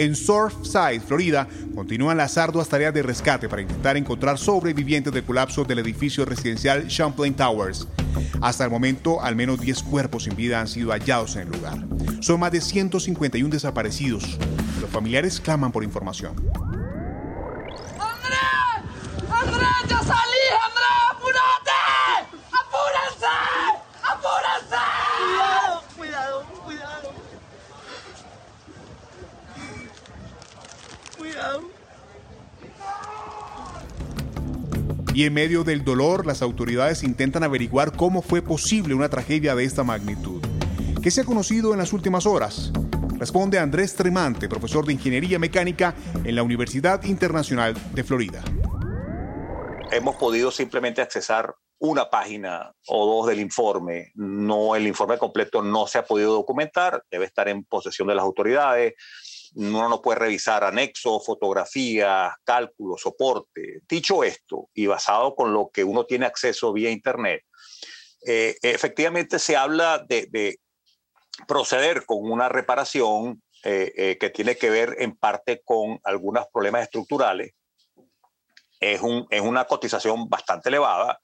En Surfside, Florida, continúan las arduas tareas de rescate para intentar encontrar sobrevivientes del colapso del edificio residencial Champlain Towers. Hasta el momento, al menos 10 cuerpos sin vida han sido hallados en el lugar. Son más de 151 desaparecidos. Los familiares claman por información. ¡Andrés! ¡Andrés, ya salí! ¡Andrés, Y en medio del dolor, las autoridades intentan averiguar cómo fue posible una tragedia de esta magnitud. ¿Qué se ha conocido en las últimas horas? Responde Andrés Tremante, profesor de Ingeniería Mecánica en la Universidad Internacional de Florida. Hemos podido simplemente accesar una página o dos del informe. No, el informe completo no se ha podido documentar, debe estar en posesión de las autoridades uno no puede revisar anexos, fotografías, cálculos, soporte. Dicho esto, y basado con lo que uno tiene acceso vía Internet, eh, efectivamente se habla de, proceder con una reparación eh, eh, que tiene que ver en parte con algunos problemas estructurales. Es, un, es una cotización bastante elevada.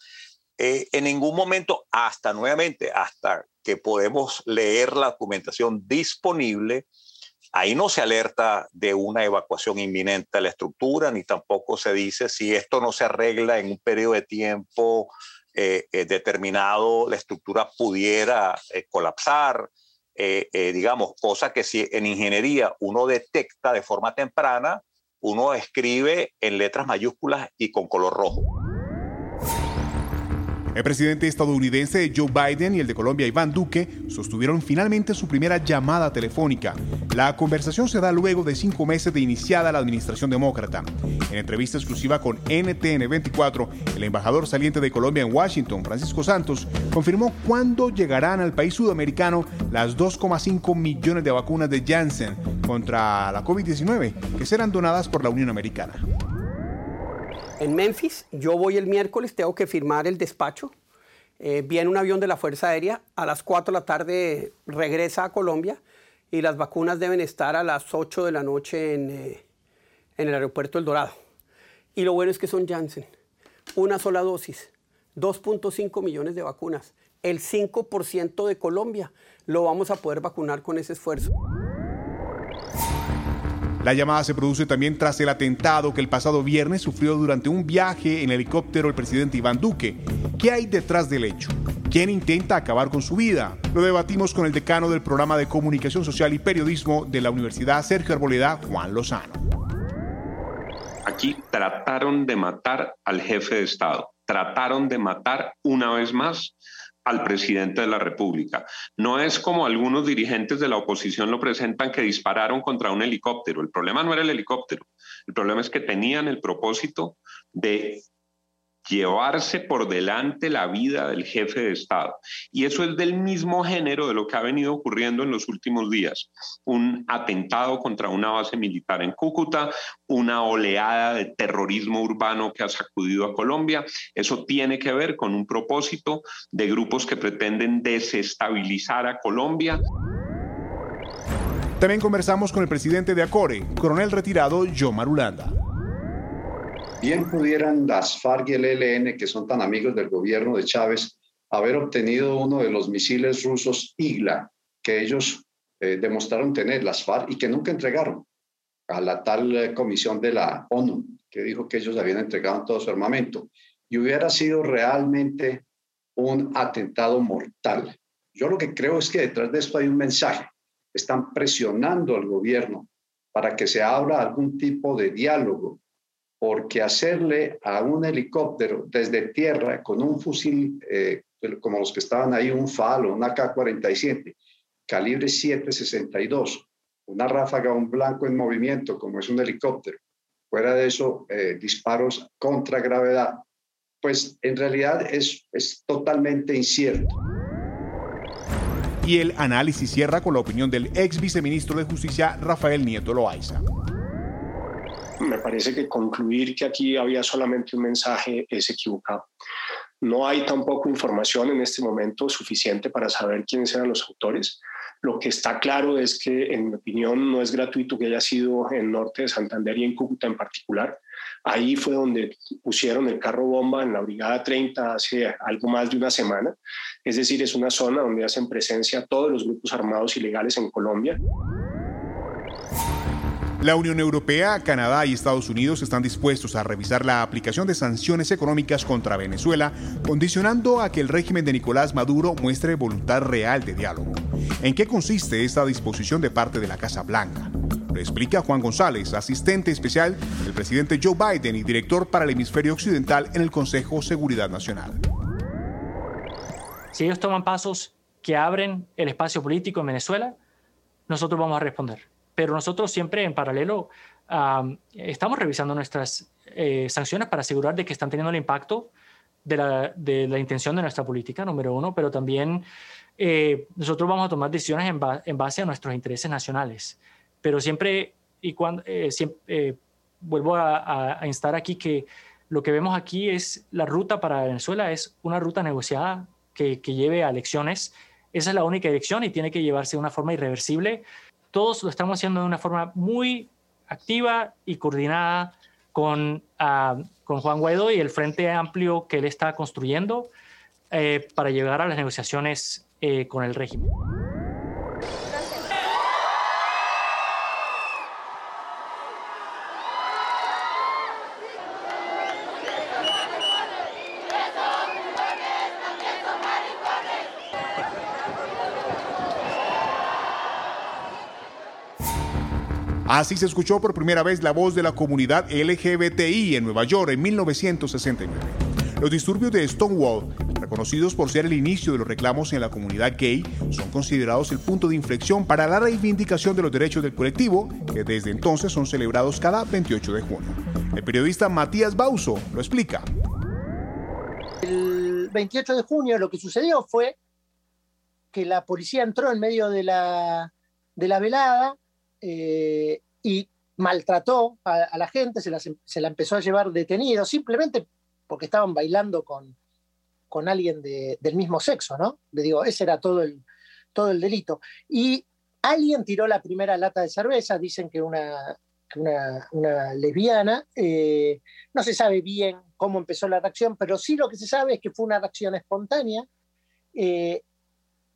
en ningún momento, hasta nuevamente, hasta que podemos leer la documentación disponible, Ahí no se alerta de una evacuación inminente de la estructura, ni tampoco se dice si esto no se arregla en un periodo de tiempo eh, eh, determinado, la estructura pudiera eh, colapsar, digamos, cosa que si en ingeniería uno detecta de forma temprana, uno escribe en letras mayúsculas y con color rojo. El presidente estadounidense Joe Biden y el de Colombia Iván Duque sostuvieron finalmente su primera llamada telefónica. La conversación se da luego de cinco meses de iniciada la administración demócrata. En entrevista exclusiva con NTN 24, el embajador saliente de Colombia en Washington, Francisco Santos, confirmó cuándo llegarán al país sudamericano las 2,5 millones de vacunas de Janssen contra la COVID-19 que serán donadas por la Unión Americana en Memphis. Yo voy el miércoles, tengo que firmar el despacho. Eh, viene un avión de la Fuerza Aérea, a las 4 de la tarde regresa a Colombia y las vacunas deben estar a las 8 de la noche en, eh, en el aeropuerto El Dorado. Y lo bueno es que son Janssen, una sola dosis, 2.5 millones de vacunas, el 5% de Colombia lo vamos a poder vacunar con ese esfuerzo. La llamada se produce también tras el atentado que el pasado viernes sufrió durante un viaje en helicóptero el presidente Iván Duque. ¿Qué hay detrás del hecho? ¿Quién intenta acabar con su vida? Lo debatimos con el decano del programa de comunicación social y periodismo de la Universidad Sergio Arboleda, Juan Lozano. Aquí trataron de matar al jefe de Estado, trataron de matar una vez más al presidente de la República. No es como algunos dirigentes de la oposición lo presentan que dispararon contra un helicóptero. El problema no era el helicóptero. El problema es que tenían el propósito de llevarse por delante la vida del jefe de Estado. Y eso es del mismo género de lo que ha venido ocurriendo en los últimos días. Un atentado contra una base militar en Cúcuta, una oleada de terrorismo urbano que ha sacudido a Colombia. Eso tiene que ver con un propósito de grupos que pretenden desestabilizar a Colombia. También conversamos con el presidente de ACORE, coronel retirado John Marulanda. Bien pudieran las FARC y el ELN, que son tan amigos del gobierno de Chávez, haber obtenido uno de los misiles rusos IGLA, que ellos eh, demostraron tener, las FARC, y que nunca entregaron a la tal eh, comisión de la ONU, que dijo que ellos habían entregado todo su armamento. Y hubiera sido realmente un atentado mortal. Yo lo que creo es que detrás de esto hay un mensaje. Están presionando al gobierno para que se abra algún tipo de diálogo porque hacerle a un helicóptero desde tierra con un fusil eh, como los que estaban ahí, un FAL o un AK-47, calibre 7.62, una ráfaga, un blanco en movimiento como es un helicóptero, fuera de eso, eh, disparos contra gravedad, pues en realidad es, es totalmente incierto. Y el análisis cierra con la opinión del ex viceministro de Justicia, Rafael Nieto Loaiza me parece que concluir que aquí había solamente un mensaje es equivocado. No hay tampoco información en este momento suficiente para saber quiénes eran los autores. Lo que está claro es que, en mi opinión, no es gratuito que haya sido en norte de Santander y en Cúcuta en particular. Ahí fue donde pusieron el carro bomba en la Brigada 30 hace algo más de una semana. Es decir, es una zona donde hacen presencia todos los grupos armados ilegales en Colombia. La Unión Europea, Canadá y Estados Unidos están dispuestos a revisar la aplicación de sanciones económicas contra Venezuela, condicionando a que el régimen de Nicolás Maduro muestre voluntad real de diálogo. ¿En qué consiste esta disposición de parte de la Casa Blanca? Lo explica Juan González, asistente especial del presidente Joe Biden y director para el hemisferio occidental en el Consejo Seguridad Nacional. Si ellos toman pasos que abren el espacio político en Venezuela, nosotros vamos a responder pero nosotros siempre en paralelo estamos revisando nuestras eh, sanciones para asegurar de que están teniendo el impacto de la, de la intención de nuestra política, número uno, pero también eh, nosotros vamos a tomar decisiones en, en, base a nuestros intereses nacionales. Pero siempre, y cuando, eh, siempre, vuelvo a, a, instar aquí que lo que vemos aquí es la ruta para Venezuela, es una ruta negociada que, que lleve a elecciones. Esa es la única dirección y tiene que llevarse de una forma irreversible todos lo estamos haciendo de una forma muy activa y coordinada con, ah, con Juan Guaidó y el Frente Amplio que él está construyendo eh, para llegar a las negociaciones eh, con el régimen. Así se escuchó por primera vez la voz de la comunidad LGBTI en Nueva York en 1969. Los disturbios de Stonewall, reconocidos por ser el inicio de los reclamos en la comunidad gay, son considerados el punto de inflexión para la reivindicación de los derechos del colectivo, que desde entonces son celebrados cada 28 de junio. El periodista Matías Bauso lo explica. El 28 de junio lo que sucedió fue que la policía entró en medio de la, de la velada, eh, y maltrató a, la gente, se la, empezó a llevar detenido, simplemente porque estaban bailando con, con alguien del mismo sexo, ¿no? Le digo, ese era todo el, todo el delito. Y alguien tiró la primera lata de cerveza, dicen que una, una, lesbiana, eh, no se sabe bien cómo empezó la reacción, pero sí lo que se sabe es que fue una reacción espontánea, eh,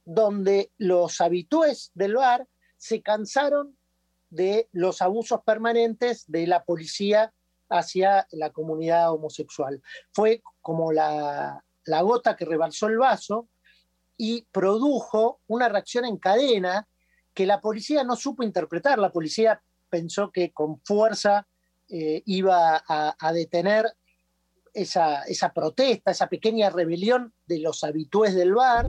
donde los habitués del bar se cansaron de los abusos permanentes de la policía hacia la comunidad homosexual. Fue como la, gota que rebalsó el vaso y produjo una reacción en cadena que la policía no supo interpretar. La policía pensó que con fuerza eh, iba a, detener esa, esa, protesta, esa pequeña rebelión de los habitués del bar.